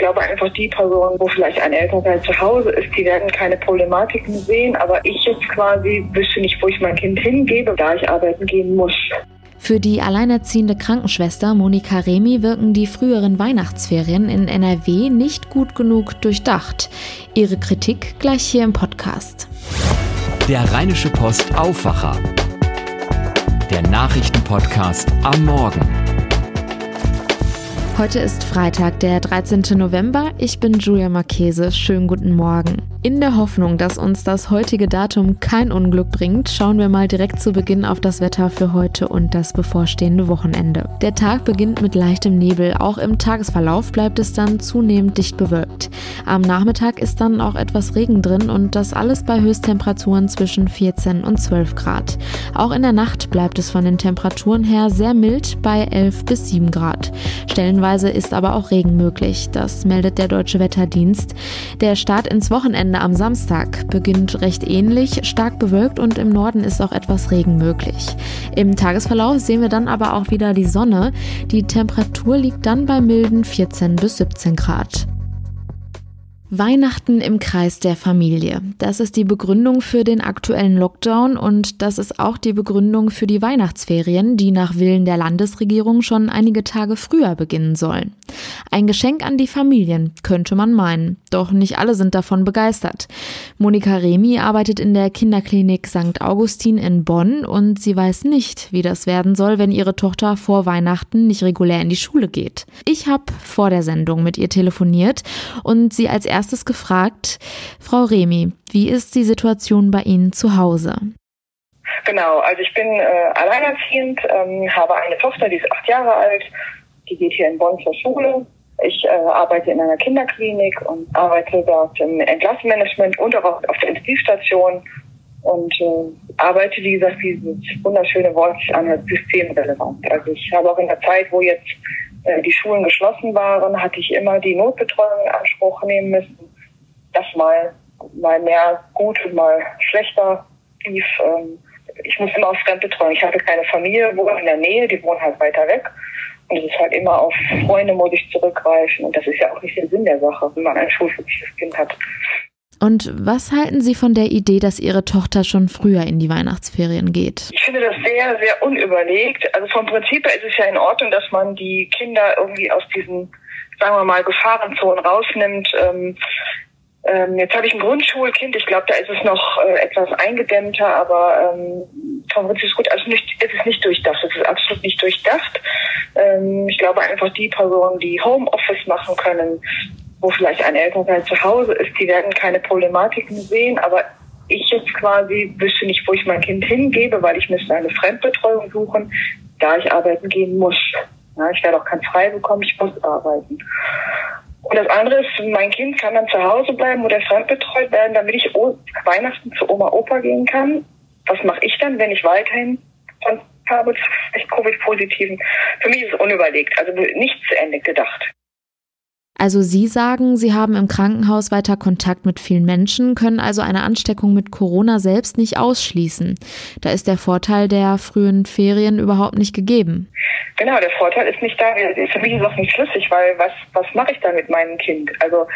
glaube einfach die Personen, wo vielleicht ein Elternteil zu Hause ist, die werden keine Problematiken sehen, aber ich jetzt quasi wüsste nicht, wo ich mein Kind hingebe, da ich arbeiten gehen muss. Für die alleinerziehende Krankenschwester Monika Remi wirken die früheren Weihnachtsferien in NRW nicht gut genug durchdacht. Ihre Kritik gleich hier im Podcast. Der Rheinische Post Aufwacher. Der Nachrichtenpodcast am Morgen. Heute ist Freitag, der 13. November. Ich bin Julia Marchese. Schönen guten Morgen. In der Hoffnung, dass uns das heutige Datum kein Unglück bringt, schauen wir mal direkt zu Beginn auf das Wetter für heute und das bevorstehende Wochenende. Der Tag beginnt mit leichtem Nebel, auch im Tagesverlauf bleibt es dann zunehmend dicht bewölkt. Am Nachmittag ist dann auch etwas Regen drin und das alles bei Höchsttemperaturen zwischen 14 und 12 Grad. Auch in der Nacht bleibt es von den Temperaturen her sehr mild bei 11 bis 7 Grad. Stellenweise ist aber auch Regen möglich, das meldet der Deutsche Wetterdienst. Der Start ins Wochenende Wochenende am Samstag beginnt recht ähnlich, stark bewölkt und im Norden ist auch etwas Regen möglich. Im Tagesverlauf sehen wir dann aber auch wieder die Sonne. Die Temperatur liegt dann bei milden 14 bis 17 Grad. Weihnachten im Kreis der Familie. Das ist die Begründung für den aktuellen Lockdown und das ist auch die Begründung für die Weihnachtsferien, die nach Willen der Landesregierung schon einige Tage früher beginnen sollen. Ein Geschenk an die Familien, könnte man meinen. Doch nicht alle sind davon begeistert. Monika Remi arbeitet in der Kinderklinik St. Augustin in Bonn und sie weiß nicht, wie das werden soll, wenn ihre Tochter vor Weihnachten nicht regulär in die Schule geht. Ich habe vor der Sendung mit ihr telefoniert und sie als erstes gefragt, Frau Remi, wie ist die Situation bei Ihnen zu Hause? Genau, also ich bin äh, alleinerziehend, ähm, habe eine Tochter, die ist acht Jahre alt die geht hier in Bonn zur Schule. Ich äh, arbeite in einer Kinderklinik und arbeite dort im Entlassmanagement und auch auf der Intensivstation und äh, arbeite, wie gesagt, dieses wunderschöne Wort sich anhört, systemrelevant. Also ich habe auch in der Zeit, wo jetzt äh, die Schulen geschlossen waren, hatte ich immer die Notbetreuung in Anspruch nehmen müssen. Das mal, mal mehr gut und mal schlechter lief. Ähm, ich musste immer auf Fremdbetreuung. Ich hatte keine Familie, wohnen in der Nähe, die wohnen halt weiter weg. Und es ist halt immer auf Freunde muss ich zurückgreifen. Und das ist ja auch nicht der Sinn der Sache, wenn man ein schulpflichtiges Kind hat. Und was halten Sie von der Idee, dass Ihre Tochter schon früher in die Weihnachtsferien geht? Ich finde das sehr, sehr unüberlegt. Also vom Prinzip her ist es ja in Ordnung, dass man die Kinder irgendwie aus diesen, sagen wir mal, Gefahrenzonen rausnimmt. Ähm, ähm, jetzt habe ich ein Grundschulkind. Ich glaube, da ist es noch äh, etwas eingedämmter, aber ähm, vom Prinzip ist gut. Also nicht, es ist nicht durchdacht. Es ist absolut nicht durchdacht. Ähm, ich glaube einfach, die Personen, die Homeoffice machen können, wo vielleicht ein Elternteil zu Hause ist, die werden keine Problematiken sehen. Aber ich jetzt quasi wüsste nicht, wo ich mein Kind hingebe, weil ich müsste eine Fremdbetreuung suchen, da ich arbeiten gehen muss. Ja, ich werde auch kein Frei bekommen, ich muss arbeiten. Und das andere ist, mein Kind kann dann zu Hause bleiben oder fremdbetreut werden, damit ich Weihnachten zu Oma Opa gehen kann. Was mache ich dann, wenn ich weiterhin Kontakt habe zu Covid-Positiven? Für mich ist es unüberlegt, also nicht zu Ende gedacht. Also Sie sagen, Sie haben im Krankenhaus weiter Kontakt mit vielen Menschen, können also eine Ansteckung mit Corona selbst nicht ausschließen. Da ist der Vorteil der frühen Ferien überhaupt nicht gegeben. Genau, der Vorteil ist nicht da. Für mich ist auch nicht schlüssig, weil was, was mache ich da mit meinem Kind? Also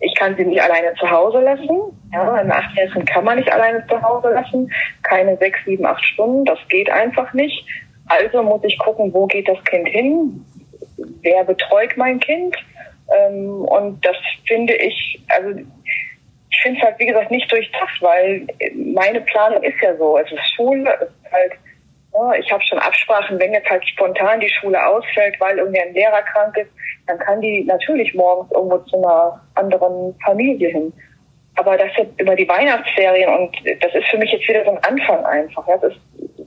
ich kann sie nicht alleine zu Hause lassen. Ja, ein Achtjährigen kann man nicht alleine zu Hause lassen. Keine sechs, sieben, acht Stunden. Das geht einfach nicht. Also muss ich gucken, wo geht das Kind hin? Wer betreut mein Kind? Ähm, und das finde ich, also ich finde es halt, wie gesagt, nicht durchdacht, weil meine Planung ist ja so. Ist Schule, ist halt, ja, ich habe schon Absprachen, wenn jetzt halt spontan die Schule ausfällt, weil irgendwie ein Lehrer krank ist, dann kann die natürlich morgens irgendwo zu einer anderen Familie hin. Aber das jetzt über die Weihnachtsferien und das ist für mich jetzt wieder so ein Anfang einfach. Ja, das ist,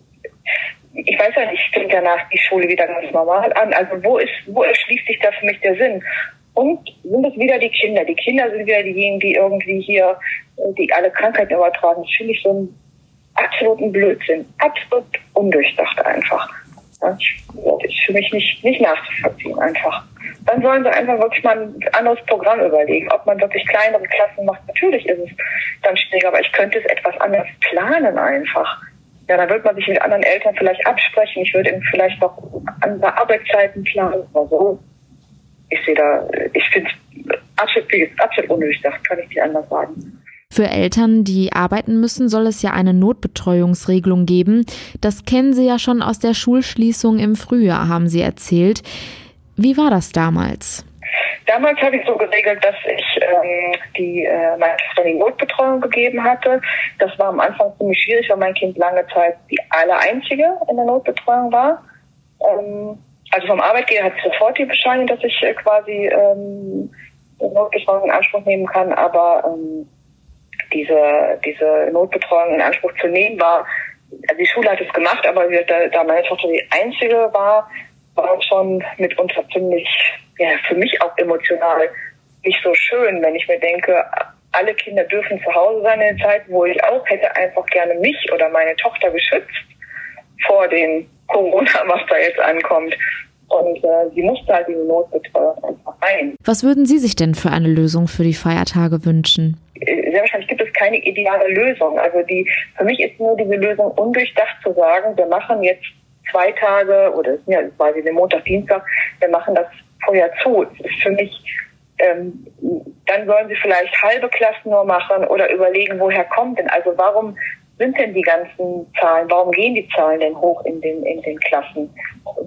ich weiß ja nicht, fängt danach die Schule wieder ganz normal an. Also wo ist, wo erschließt sich da für mich der Sinn? Und sind es wieder die Kinder. Die Kinder sind wieder diejenigen, die irgendwie hier, die alle Krankheiten übertragen. Das finde ich so einen absoluten Blödsinn. Absolut undurchdacht einfach. Das ist für mich nicht, nicht nachzuvollziehen einfach. Dann sollen sie einfach wirklich mal ein anderes Programm überlegen, ob man wirklich kleinere Klassen macht. Natürlich ist es dann schwieriger, aber ich könnte es etwas anders planen einfach. Ja, dann wird man sich mit anderen Eltern vielleicht absprechen. Ich würde ihnen vielleicht noch andere Arbeitszeiten planen oder so ich sehe da, ich finde es absolut, absolut undurchdacht, kann ich nicht anders sagen. Für Eltern, die arbeiten müssen, soll es ja eine Notbetreuungsregelung geben. Das kennen Sie ja schon aus der Schulschließung im Frühjahr, haben Sie erzählt. Wie war das damals? Damals habe ich so geregelt, dass ich ähm, die äh, die Notbetreuung gegeben hatte. Das war am Anfang ziemlich schwierig, weil mein Kind lange Zeit die aller einzige in der Notbetreuung war. Ähm, also vom Arbeitgeber hat sofort die Bescheinigung, dass ich äh, quasi ähm, Notbetreuung in Anspruch nehmen kann, aber ähm, diese, diese Notbetreuung in Anspruch zu nehmen, war, also die Schule hat es gemacht, aber da, da meine Tochter die einzige war, war schon mitunter ziemlich, ja, für mich auch emotional nicht so schön, wenn ich mir denke, alle Kinder dürfen zu Hause sein in der Zeit, wo ich auch hätte einfach gerne mich oder meine Tochter geschützt vor dem Corona, was da jetzt ankommt. Und äh, sie musste halt diese Notbetreuung einfach rein. Was würden Sie sich denn für eine Lösung für die Feiertage wünschen? Sehr wahrscheinlich gibt es keine ideale Lösung. Also die, für mich ist nur diese Lösung undurchdacht zu sagen, wir machen jetzt zwei Tage oder ja, quasi den Montag, Dienstag, wir machen das vorher zu. Das ist für mich, ähm, dann sollen sie vielleicht halbe Klassen nur machen oder überlegen, woher kommt denn, also warum sind denn die ganzen Zahlen, warum gehen die Zahlen denn hoch in den, in den Klassen?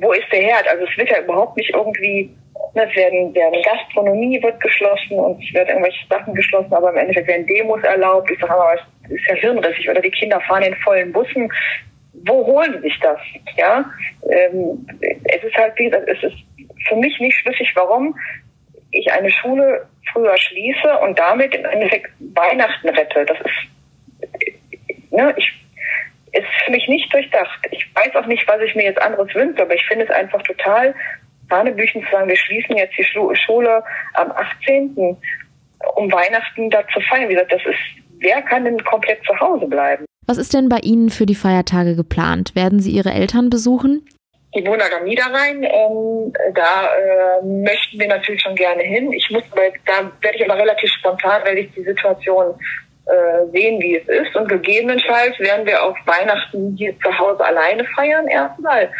Wo ist der Herd? Also es wird ja überhaupt nicht irgendwie Ne, es werden, werden Gastronomie wird geschlossen und es werden irgendwelche Sachen geschlossen, aber im Endeffekt werden Demos erlaubt. Ich sage aber, es ist ja hirnrissig. Oder die Kinder fahren in vollen Bussen. Wo holen sie sich das? Ja, ähm, es ist halt, wie gesagt, es ist für mich nicht schlüssig, warum ich eine Schule früher schließe und damit im Endeffekt Weihnachten rette. Das ist, ne, ich, ist für mich nicht durchdacht. Ich weiß auch nicht, was ich mir jetzt anderes wünsche, aber ich finde es einfach total Hanebüchen zu sagen, wir schließen jetzt die Schule am 18. um Weihnachten da zu feiern. Wie gesagt, das ist, wer kann denn komplett zu Hause bleiben? Was ist denn bei Ihnen für die Feiertage geplant? Werden Sie Ihre Eltern besuchen? Die wohnen am Niederrhein. Ähm, da äh, möchten wir natürlich schon gerne hin. Ich muss, weil da werde ich aber relativ spontan, werde ich die Situation äh, sehen, wie es ist. Und gegebenenfalls werden wir auf Weihnachten hier zu Hause alleine feiern erstmal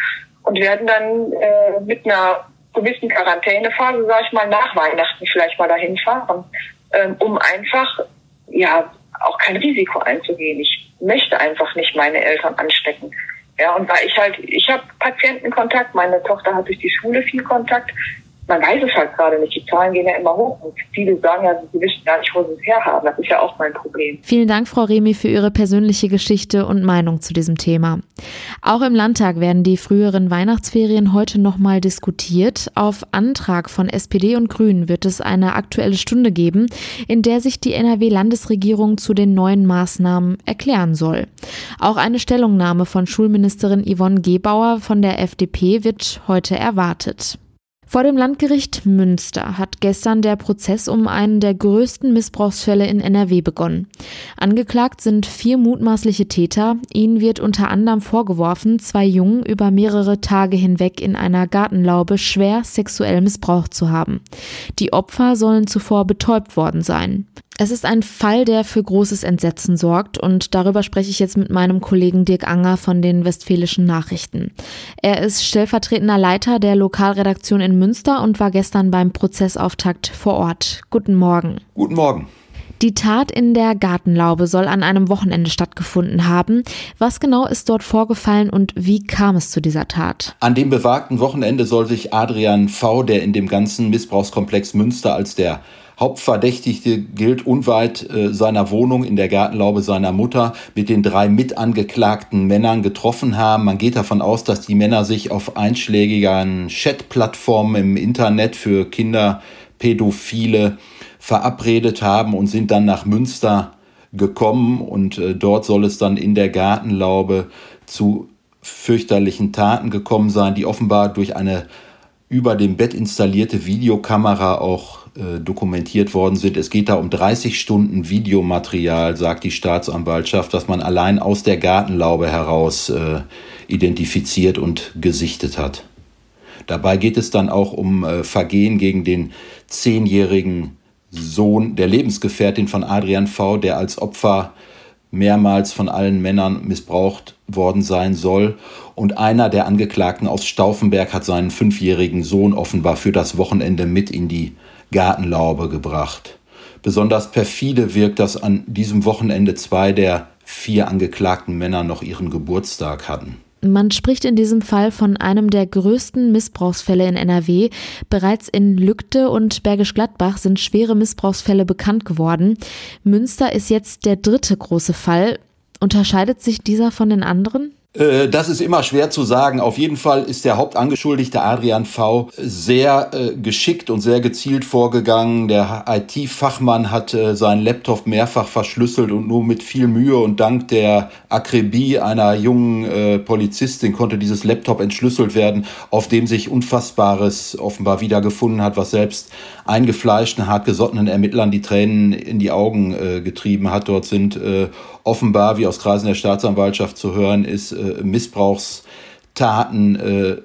und werden dann äh, mit einer gewissen Quarantänephase, sage ich mal, nach Weihnachten vielleicht mal dahin fahren, ähm, um einfach ja auch kein Risiko einzugehen. Ich möchte einfach nicht meine Eltern anstecken. Ja, und weil ich halt, ich habe Patientenkontakt, meine Tochter hat durch die Schule viel Kontakt man weiß es halt gerade nicht. Die Zahlen gehen ja immer hoch und viele sagen ja, sie wissen gar nicht, wo sie es herhaben. Das ist ja auch mein Problem. Vielen Dank, Frau Remi, für Ihre persönliche Geschichte und Meinung zu diesem Thema. Auch im Landtag werden die früheren Weihnachtsferien heute nochmal diskutiert. Auf Antrag von SPD und Grünen wird es eine aktuelle Stunde geben, in der sich die NRW-Landesregierung zu den neuen Maßnahmen erklären soll. Auch eine Stellungnahme von Schulministerin Yvonne Gebauer von der FDP wird heute erwartet. Vor dem Landgericht Münster hat gestern der Prozess um einen der größten Missbrauchsfälle in NRW begonnen. Angeklagt sind vier mutmaßliche Täter. Ihnen wird unter anderem vorgeworfen, zwei Jungen über mehrere Tage hinweg in einer Gartenlaube schwer sexuell missbraucht zu haben. Die Opfer sollen zuvor betäubt worden sein. Es ist ein Fall, der für großes Entsetzen sorgt und darüber spreche ich jetzt mit meinem Kollegen Dirk Anger von den Westfälischen Nachrichten. Er ist stellvertretender Leiter der Lokalredaktion in Münster und war gestern beim Prozessauftakt vor Ort. Guten Morgen. Guten Morgen. Die Tat in der Gartenlaube soll an einem Wochenende stattgefunden haben. Was genau ist dort vorgefallen und wie kam es zu dieser Tat? An dem bewagten Wochenende soll sich Adrian V., der in dem ganzen Missbrauchskomplex Münster als der Hauptverdächtigte gilt unweit äh, seiner Wohnung in der Gartenlaube seiner Mutter mit den drei mitangeklagten Männern getroffen haben. Man geht davon aus, dass die Männer sich auf einschlägigen Chatplattformen im Internet für Kinderpädophile verabredet haben und sind dann nach Münster gekommen und äh, dort soll es dann in der Gartenlaube zu fürchterlichen Taten gekommen sein, die offenbar durch eine über dem Bett installierte Videokamera auch äh, dokumentiert worden sind. Es geht da um 30 Stunden Videomaterial, sagt die Staatsanwaltschaft, das man allein aus der Gartenlaube heraus äh, identifiziert und gesichtet hat. Dabei geht es dann auch um äh, Vergehen gegen den zehnjährigen Sohn der Lebensgefährtin von Adrian V., der als Opfer mehrmals von allen Männern missbraucht worden sein soll. Und einer der Angeklagten aus Stauffenberg hat seinen fünfjährigen Sohn offenbar für das Wochenende mit in die Gartenlaube gebracht. Besonders perfide wirkt, dass an diesem Wochenende zwei der vier angeklagten Männer noch ihren Geburtstag hatten. Man spricht in diesem Fall von einem der größten Missbrauchsfälle in NRW. Bereits in Lügde und Bergisch Gladbach sind schwere Missbrauchsfälle bekannt geworden. Münster ist jetzt der dritte große Fall. Unterscheidet sich dieser von den anderen? Äh, das ist immer schwer zu sagen. Auf jeden Fall ist der Hauptangeschuldigte Adrian V. sehr äh, geschickt und sehr gezielt vorgegangen. Der IT-Fachmann hat äh, seinen Laptop mehrfach verschlüsselt und nur mit viel Mühe und dank der Akribie einer jungen Polizistin konnte dieses Laptop entschlüsselt werden, auf dem sich Unfassbares offenbar wiedergefunden hat, was selbst eingefleischten, hartgesottenen Ermittlern die Tränen in die Augen getrieben hat. Dort sind offenbar, wie aus Kreisen der Staatsanwaltschaft zu hören ist, Missbrauchstaten äh,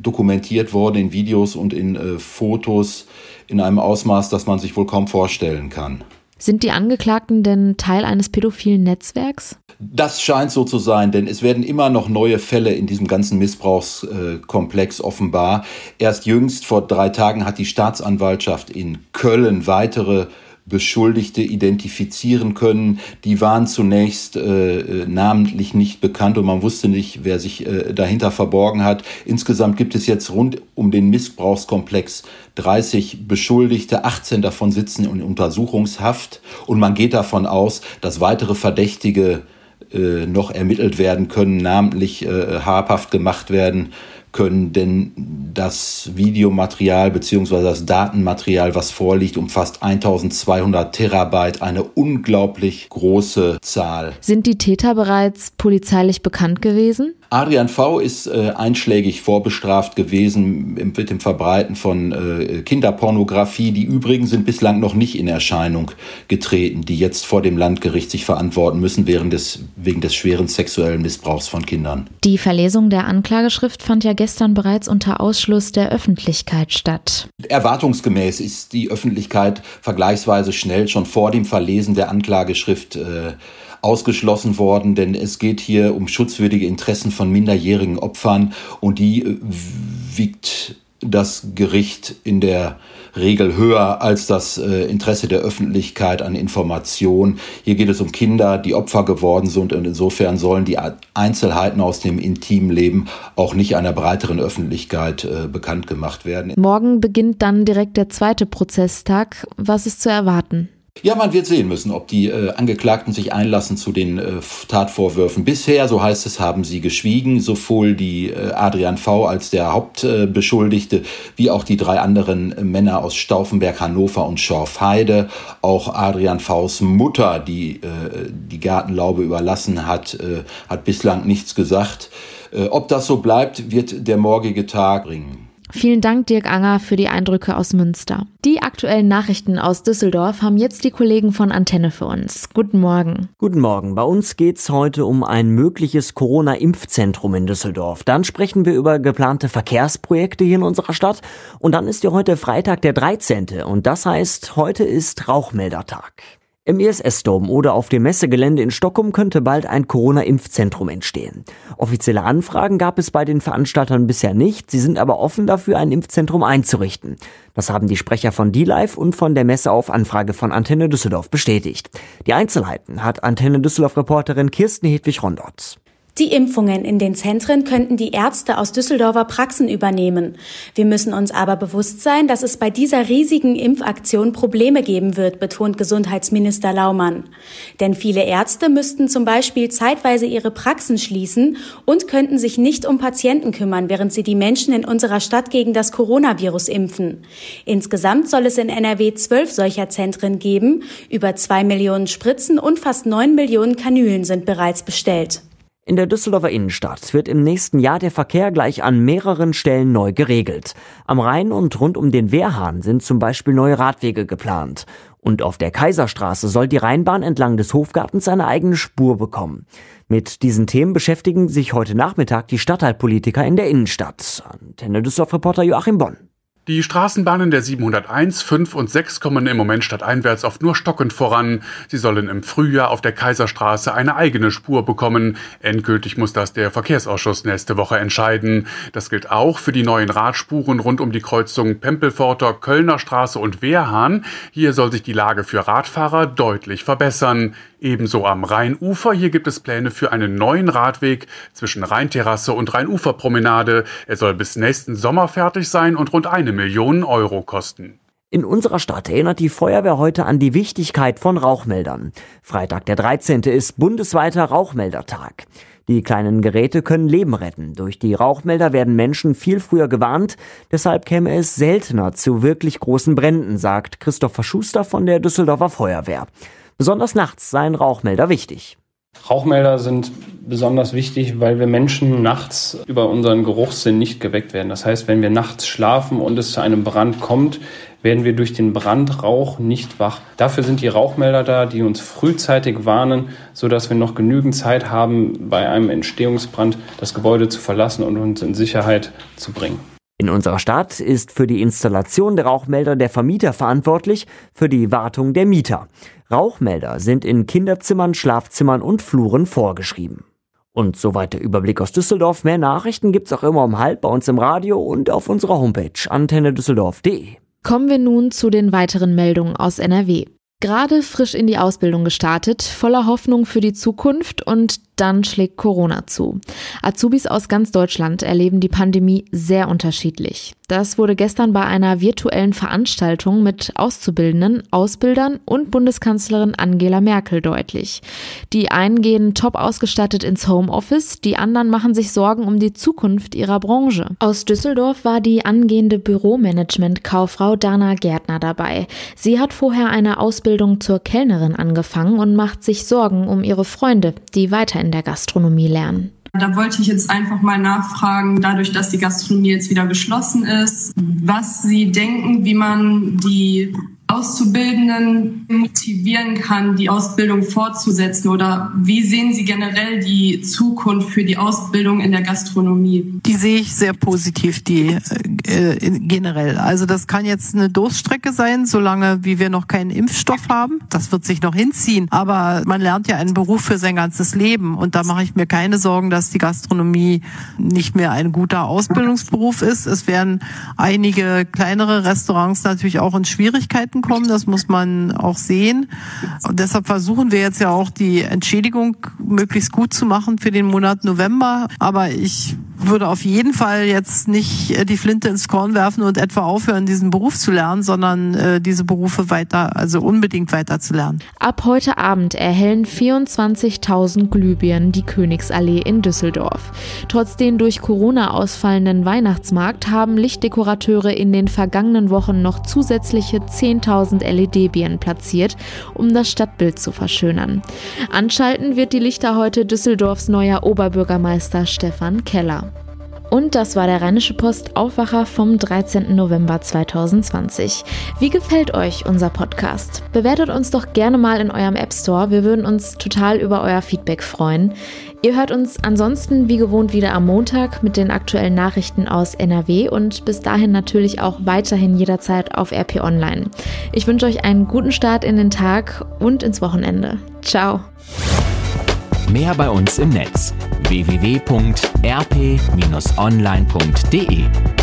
dokumentiert worden in Videos und in äh, Fotos in einem Ausmaß, das man sich wohl kaum vorstellen kann. Sind die Angeklagten denn Teil eines pädophilen Netzwerks? Das scheint so zu sein, denn es werden immer noch neue Fälle in diesem ganzen Missbrauchskomplex offenbar. Erst jüngst vor drei Tagen hat die Staatsanwaltschaft in Köln weitere Beschuldigte identifizieren können. Die waren zunächst äh, äh, namentlich nicht bekannt und man wusste nicht, wer sich äh, dahinter verborgen hat. Insgesamt gibt es jetzt rund um den Missbrauchskomplex 30 Beschuldigte, 18 davon sitzen in Untersuchungshaft und man geht davon aus, dass weitere Verdächtige äh, noch ermittelt werden können, namentlich äh, habhaft gemacht werden können, denn das Videomaterial bzw. das Datenmaterial, was vorliegt, umfasst 1200 Terabyte, eine unglaublich große Zahl. Sind die Täter bereits polizeilich bekannt gewesen? Adrian V. ist äh, einschlägig vorbestraft gewesen mit dem Verbreiten von äh, Kinderpornografie. Die übrigen sind bislang noch nicht in Erscheinung getreten, die jetzt vor dem Landgericht sich verantworten müssen während des, wegen des schweren sexuellen Missbrauchs von Kindern. Die Verlesung der Anklageschrift fand ja gestern bereits unter Ausschluss der Öffentlichkeit statt. Erwartungsgemäß ist die Öffentlichkeit vergleichsweise schnell schon vor dem Verlesen der Anklageschrift äh, ausgeschlossen worden, denn es geht hier um schutzwürdige Interessen von minderjährigen Opfern und die äh, wiegt das Gericht in der Regel höher als das äh, Interesse der Öffentlichkeit an Information. Hier geht es um Kinder, die Opfer geworden sind und insofern sollen die Einzelheiten aus dem intimen Leben auch nicht einer breiteren Öffentlichkeit äh, bekannt gemacht werden. Morgen beginnt dann direkt der zweite Prozesstag. Was ist zu erwarten? Ja, man wird sehen müssen, ob die äh, Angeklagten sich einlassen zu den äh, Tatvorwürfen. Bisher, so heißt es, haben sie geschwiegen, sowohl die äh, Adrian V. als der Hauptbeschuldigte, wie auch die drei anderen Männer aus Stauffenberg, Hannover und Schorfheide. Auch Adrian V.s Mutter, die äh, die Gartenlaube überlassen hat, äh, hat bislang nichts gesagt. Äh, ob das so bleibt, wird der morgige Tag bringen. Vielen Dank, Dirk Anger, für die Eindrücke aus Münster. Die aktuellen Nachrichten aus Düsseldorf haben jetzt die Kollegen von Antenne für uns. Guten Morgen. Guten Morgen. Bei uns geht's heute um ein mögliches Corona-Impfzentrum in Düsseldorf. Dann sprechen wir über geplante Verkehrsprojekte hier in unserer Stadt. Und dann ist ja heute Freitag der 13. Und das heißt, heute ist Rauchmeldertag. Im ISS-Dom oder auf dem Messegelände in Stockholm könnte bald ein Corona-Impfzentrum entstehen. Offizielle Anfragen gab es bei den Veranstaltern bisher nicht, sie sind aber offen dafür, ein Impfzentrum einzurichten. Das haben die Sprecher von D-Live und von der Messe auf Anfrage von Antenne Düsseldorf bestätigt. Die Einzelheiten hat Antenne Düsseldorf-Reporterin Kirsten Hedwig-Rondorz. Die Impfungen in den Zentren könnten die Ärzte aus Düsseldorfer Praxen übernehmen. Wir müssen uns aber bewusst sein, dass es bei dieser riesigen Impfaktion Probleme geben wird, betont Gesundheitsminister Laumann. Denn viele Ärzte müssten zum Beispiel zeitweise ihre Praxen schließen und könnten sich nicht um Patienten kümmern, während sie die Menschen in unserer Stadt gegen das Coronavirus impfen. Insgesamt soll es in NRW zwölf solcher Zentren geben. Über zwei Millionen Spritzen und fast neun Millionen Kanülen sind bereits bestellt. In der Düsseldorfer Innenstadt wird im nächsten Jahr der Verkehr gleich an mehreren Stellen neu geregelt. Am Rhein und rund um den Wehrhahn sind zum Beispiel neue Radwege geplant. Und auf der Kaiserstraße soll die Rheinbahn entlang des Hofgartens eine eigene Spur bekommen. Mit diesen Themen beschäftigen sich heute Nachmittag die Stadtteilpolitiker in der Innenstadt. Antenne Düsseldorf-Reporter Joachim Bonn. Die Straßenbahnen der 701, 5 und 6 kommen im Moment stadteinwärts oft nur stockend voran. Sie sollen im Frühjahr auf der Kaiserstraße eine eigene Spur bekommen. Endgültig muss das der Verkehrsausschuss nächste Woche entscheiden. Das gilt auch für die neuen Radspuren rund um die Kreuzung Pempelforter, Kölner Straße und Wehrhahn. Hier soll sich die Lage für Radfahrer deutlich verbessern. Ebenso am Rheinufer. Hier gibt es Pläne für einen neuen Radweg zwischen Rheinterrasse und Rheinuferpromenade. Er soll bis nächsten Sommer fertig sein und rund eine Millionen Euro kosten. In unserer Stadt erinnert die Feuerwehr heute an die Wichtigkeit von Rauchmeldern. Freitag der 13. ist bundesweiter Rauchmeldertag. Die kleinen Geräte können Leben retten. Durch die Rauchmelder werden Menschen viel früher gewarnt. Deshalb käme es seltener zu wirklich großen Bränden, sagt Christopher Schuster von der Düsseldorfer Feuerwehr. Besonders nachts seien Rauchmelder wichtig. Rauchmelder sind besonders wichtig, weil wir Menschen nachts über unseren Geruchssinn nicht geweckt werden. Das heißt, wenn wir nachts schlafen und es zu einem Brand kommt, werden wir durch den Brandrauch nicht wach. Dafür sind die Rauchmelder da, die uns frühzeitig warnen, sodass wir noch genügend Zeit haben, bei einem Entstehungsbrand das Gebäude zu verlassen und uns in Sicherheit zu bringen. In unserer Stadt ist für die Installation der Rauchmelder der Vermieter verantwortlich, für die Wartung der Mieter. Rauchmelder sind in Kinderzimmern, Schlafzimmern und Fluren vorgeschrieben. Und soweit der Überblick aus Düsseldorf. Mehr Nachrichten gibt's auch immer um halb bei uns im Radio und auf unserer Homepage antennedüsseldorf.de. Kommen wir nun zu den weiteren Meldungen aus NRW. Gerade frisch in die Ausbildung gestartet, voller Hoffnung für die Zukunft und dann schlägt Corona zu. Azubis aus ganz Deutschland erleben die Pandemie sehr unterschiedlich. Das wurde gestern bei einer virtuellen Veranstaltung mit Auszubildenden, Ausbildern und Bundeskanzlerin Angela Merkel deutlich. Die einen gehen top ausgestattet ins Homeoffice, die anderen machen sich Sorgen um die Zukunft ihrer Branche. Aus Düsseldorf war die angehende Büromanagement-Kauffrau Dana Gärtner dabei. Sie hat vorher eine Ausbildung zur Kellnerin angefangen und macht sich Sorgen um ihre Freunde, die weiterhin in der Gastronomie lernen? Da wollte ich jetzt einfach mal nachfragen, dadurch, dass die Gastronomie jetzt wieder geschlossen ist, was Sie denken, wie man die Auszubildenden motivieren kann, die Ausbildung fortzusetzen? Oder wie sehen Sie generell die Zukunft für die Ausbildung in der Gastronomie? Die sehe ich sehr positiv, die äh, generell. Also das kann jetzt eine Durststrecke sein, solange wie wir noch keinen Impfstoff haben. Das wird sich noch hinziehen. Aber man lernt ja einen Beruf für sein ganzes Leben. Und da mache ich mir keine Sorgen, dass die Gastronomie nicht mehr ein guter Ausbildungsberuf ist. Es werden einige kleinere Restaurants natürlich auch in Schwierigkeiten kommen, das muss man auch sehen. Und deshalb versuchen wir jetzt ja auch die Entschädigung möglichst gut zu machen für den Monat November. Aber ich würde auf jeden Fall jetzt nicht äh, die Flinte ins Korn werfen und etwa aufhören, diesen Beruf zu lernen, sondern äh, diese Berufe weiter, also unbedingt weiter zu lernen. Ab heute Abend erhellen 24.000 Glühbirnen die Königsallee in Düsseldorf. Trotz den durch Corona ausfallenden Weihnachtsmarkt haben Lichtdekorateure in den vergangenen Wochen noch zusätzliche 10.000 LED-Birnen platziert, um das Stadtbild zu verschönern. Anschalten wird die Lichter heute Düsseldorfs neuer Oberbürgermeister Stefan Keller. Und das war der Rheinische Post Aufwacher vom 13. November 2020. Wie gefällt euch unser Podcast? Bewertet uns doch gerne mal in eurem App Store. Wir würden uns total über euer Feedback freuen. Ihr hört uns ansonsten wie gewohnt wieder am Montag mit den aktuellen Nachrichten aus NRW und bis dahin natürlich auch weiterhin jederzeit auf RP Online. Ich wünsche euch einen guten Start in den Tag und ins Wochenende. Ciao. Mehr bei uns im Netz www.rp-online.de